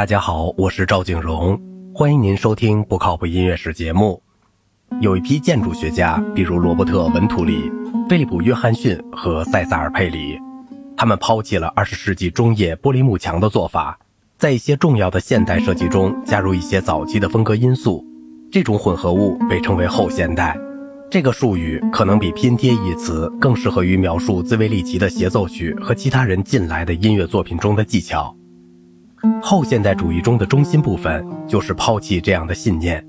大家好，我是赵景荣，欢迎您收听不靠谱音乐史节目。有一批建筑学家，比如罗伯特·文图里、菲利普·约翰逊和塞萨尔·佩里，他们抛弃了20世纪中叶玻璃幕墙的做法，在一些重要的现代设计中加入一些早期的风格因素。这种混合物被称为后现代。这个术语可能比拼贴一词更适合于描述兹维利奇的协奏曲和其他人近来的音乐作品中的技巧。后现代主义中的中心部分就是抛弃这样的信念，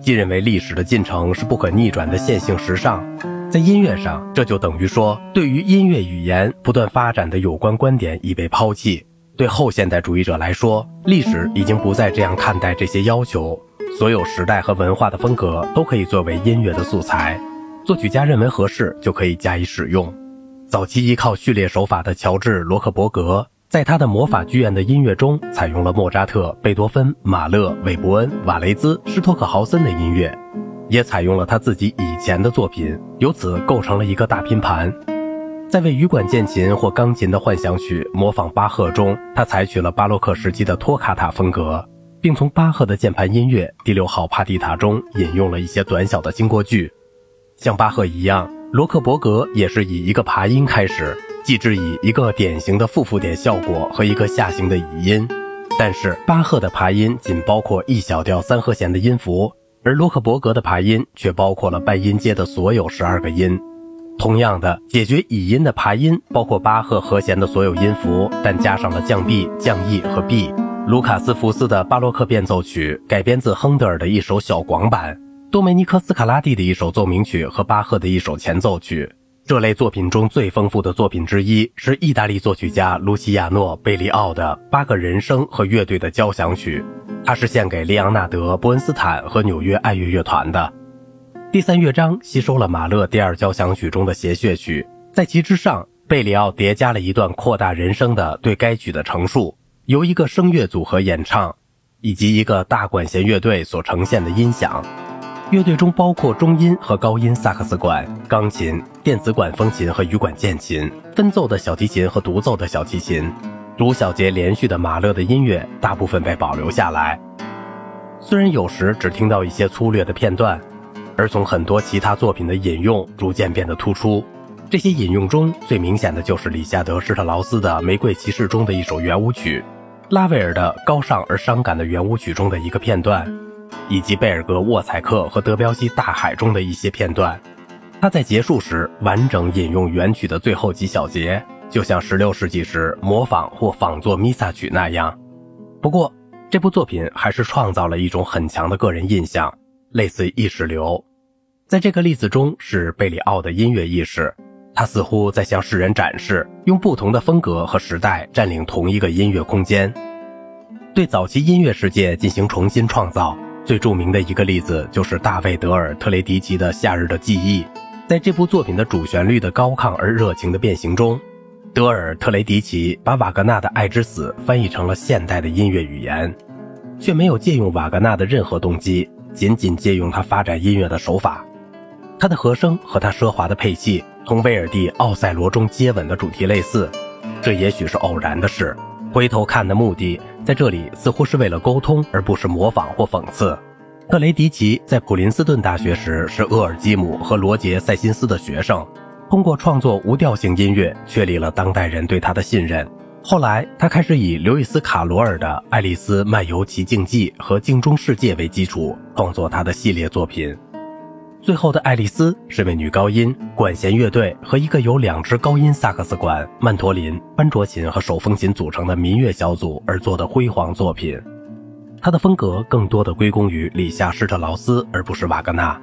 即认为历史的进程是不可逆转的线性时尚。在音乐上，这就等于说，对于音乐语言不断发展的有关观点已被抛弃。对后现代主义者来说，历史已经不再这样看待这些要求。所有时代和文化的风格都可以作为音乐的素材，作曲家认为合适就可以加以使用。早期依靠序列手法的乔治·罗克伯格，在他的魔法剧院的音乐中采用了莫扎特、贝多芬、马勒、韦伯恩、瓦雷兹、施托克豪森的音乐，也采用了他自己以前的作品，由此构成了一个大拼盘。在为羽管键琴或钢琴的幻想曲模仿巴赫中，他采取了巴洛克时期的托卡塔风格。并从巴赫的键盘音乐第六号帕蒂塔中引用了一些短小的经过句。像巴赫一样，罗克伯格也是以一个爬音开始，继之以一个典型的复复点效果和一个下行的倚音。但是巴赫的爬音仅包括一小调三和弦的音符，而罗克伯格的爬音却包括了半音阶的所有十二个音。同样的，解决倚音的爬音包括巴赫和弦的所有音符，但加上了降 B、降 E 和 B。卢卡斯福斯的巴洛克变奏曲改编自亨德尔的一首小广版，多梅尼科斯卡拉蒂的一首奏鸣曲和巴赫的一首前奏曲。这类作品中最丰富的作品之一是意大利作曲家卢西亚诺·贝利奥的《八个人声和乐队的交响曲》，它是献给利昂纳德·伯恩斯坦和纽约爱乐乐团的。第三乐章吸收了马勒第二交响曲中的谐谑曲，在其之上，贝里奥叠加了一段扩大人声的对该曲的陈述。由一个声乐组合演唱，以及一个大管弦乐队所呈现的音响。乐队中包括中音和高音萨克斯管、钢琴、电子管风琴和羽管键琴、分奏的小提琴和独奏的小提琴。独小节连续的马勒的音乐大部分被保留下来，虽然有时只听到一些粗略的片段，而从很多其他作品的引用逐渐变得突出。这些引用中最明显的就是里夏德施特劳斯的《玫瑰骑士》中的一首圆舞曲。拉威尔的高尚而伤感的圆舞曲中的一个片段，以及贝尔格沃采克和德彪西《大海》中的一些片段，他在结束时完整引用原曲的最后几小节，就像16世纪时模仿或仿作弥撒曲那样。不过，这部作品还是创造了一种很强的个人印象，类似意识流。在这个例子中，是贝里奥的音乐意识。他似乎在向世人展示，用不同的风格和时代占领同一个音乐空间，对早期音乐世界进行重新创造。最著名的一个例子就是大卫·德尔特雷迪奇的《夏日的记忆》。在这部作品的主旋律的高亢而热情的变形中，德尔特雷迪奇把瓦格纳的《爱之死》翻译成了现代的音乐语言，却没有借用瓦格纳的任何动机，仅仅借用他发展音乐的手法。他的和声和他奢华的配器。同威尔第《奥赛罗》中接吻的主题类似，这也许是偶然的事。回头看的目的，在这里似乎是为了沟通，而不是模仿或讽刺。特雷迪奇在普林斯顿大学时是厄尔基姆和罗杰·塞辛斯的学生，通过创作无调性音乐，确立了当代人对他的信任。后来，他开始以刘易斯·卡罗尔的《爱丽丝漫游奇境记》和《镜中世界》为基础，创作他的系列作品。最后的爱丽丝是为女高音、管弦乐队和一个由两支高音萨克斯管、曼陀林、班卓琴和手风琴组成的民乐小组而做的辉煌作品。它的风格更多的归功于里夏施特劳斯，而不是瓦格纳。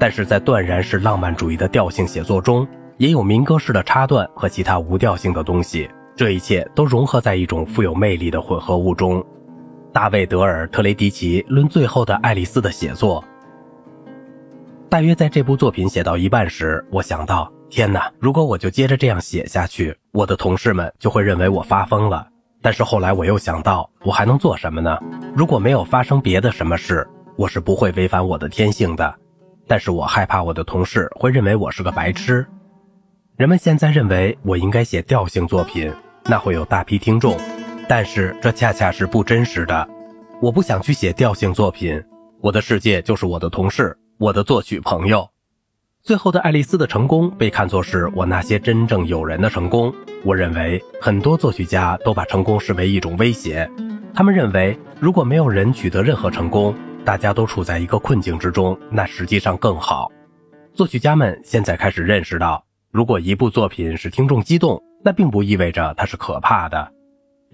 但是在断然是浪漫主义的调性写作中，也有民歌式的插段和其他无调性的东西。这一切都融合在一种富有魅力的混合物中。大卫·德尔特雷迪奇论最后的爱丽丝的写作。大约在这部作品写到一半时，我想到：天哪！如果我就接着这样写下去，我的同事们就会认为我发疯了。但是后来我又想到，我还能做什么呢？如果没有发生别的什么事，我是不会违反我的天性的。但是我害怕我的同事会认为我是个白痴。人们现在认为我应该写调性作品，那会有大批听众。但是这恰恰是不真实的。我不想去写调性作品，我的世界就是我的同事，我的作曲朋友。最后的爱丽丝的成功被看作是我那些真正友人的成功。我认为很多作曲家都把成功视为一种威胁，他们认为如果没有人取得任何成功，大家都处在一个困境之中，那实际上更好。作曲家们现在开始认识到，如果一部作品使听众激动，那并不意味着它是可怕的。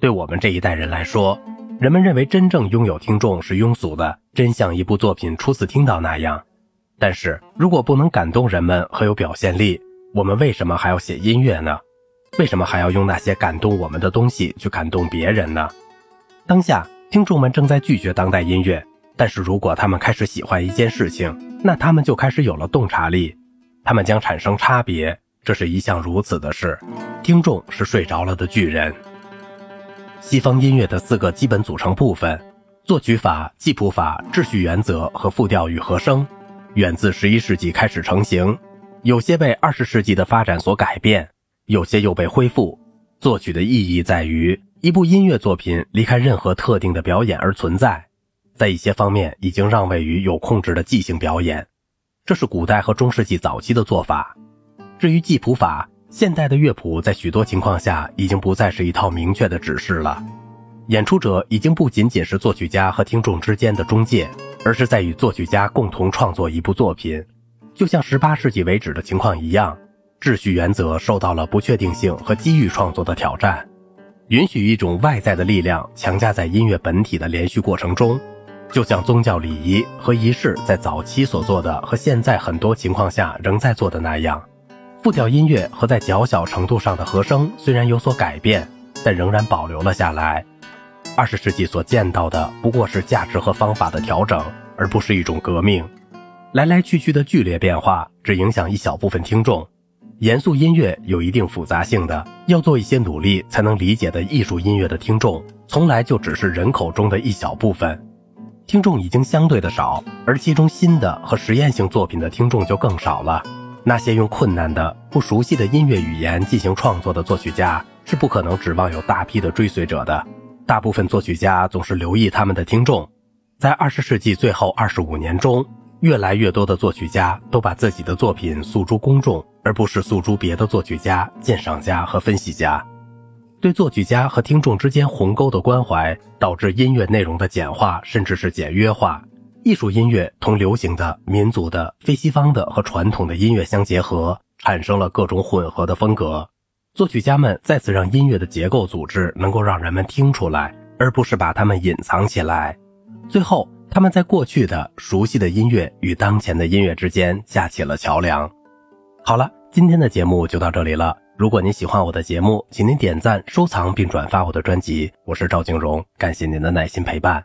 对我们这一代人来说，人们认为真正拥有听众是庸俗的，真像一部作品初次听到那样。但是如果不能感动人们和有表现力，我们为什么还要写音乐呢？为什么还要用那些感动我们的东西去感动别人呢？当下听众们正在拒绝当代音乐，但是如果他们开始喜欢一件事情，那他们就开始有了洞察力，他们将产生差别。这是一项如此的事。听众是睡着了的巨人。西方音乐的四个基本组成部分：作曲法、记谱法、秩序原则和复调与和声。远自十一世纪开始成型，有些被二十世纪的发展所改变，有些又被恢复。作曲的意义在于，一部音乐作品离开任何特定的表演而存在，在一些方面已经让位于有控制的即兴表演，这是古代和中世纪早期的做法。至于记谱法，现代的乐谱在许多情况下已经不再是一套明确的指示了，演出者已经不仅仅是作曲家和听众之间的中介。而是在与作曲家共同创作一部作品，就像十八世纪为止的情况一样，秩序原则受到了不确定性和机遇创作的挑战，允许一种外在的力量强加在音乐本体的连续过程中，就像宗教礼仪和仪式在早期所做的和现在很多情况下仍在做的那样。复调音乐和在较小程度上的和声虽然有所改变，但仍然保留了下来。二十世纪所见到的不过是价值和方法的调整，而不是一种革命。来来去去的剧烈变化只影响一小部分听众。严肃音乐有一定复杂性的，要做一些努力才能理解的艺术音乐的听众，从来就只是人口中的一小部分。听众已经相对的少，而其中新的和实验性作品的听众就更少了。那些用困难的、不熟悉的音乐语言进行创作的作曲家，是不可能指望有大批的追随者的。大部分作曲家总是留意他们的听众，在二十世纪最后二十五年中，越来越多的作曲家都把自己的作品诉诸公众，而不是诉诸别的作曲家、鉴赏家和分析家。对作曲家和听众之间鸿沟的关怀，导致音乐内容的简化，甚至是简约化。艺术音乐同流行的、民族的、非西方的和传统的音乐相结合，产生了各种混合的风格。作曲家们再次让音乐的结构组织能够让人们听出来，而不是把它们隐藏起来。最后，他们在过去的熟悉的音乐与当前的音乐之间架起了桥梁。好了，今天的节目就到这里了。如果您喜欢我的节目，请您点赞、收藏并转发我的专辑。我是赵静荣，感谢您的耐心陪伴。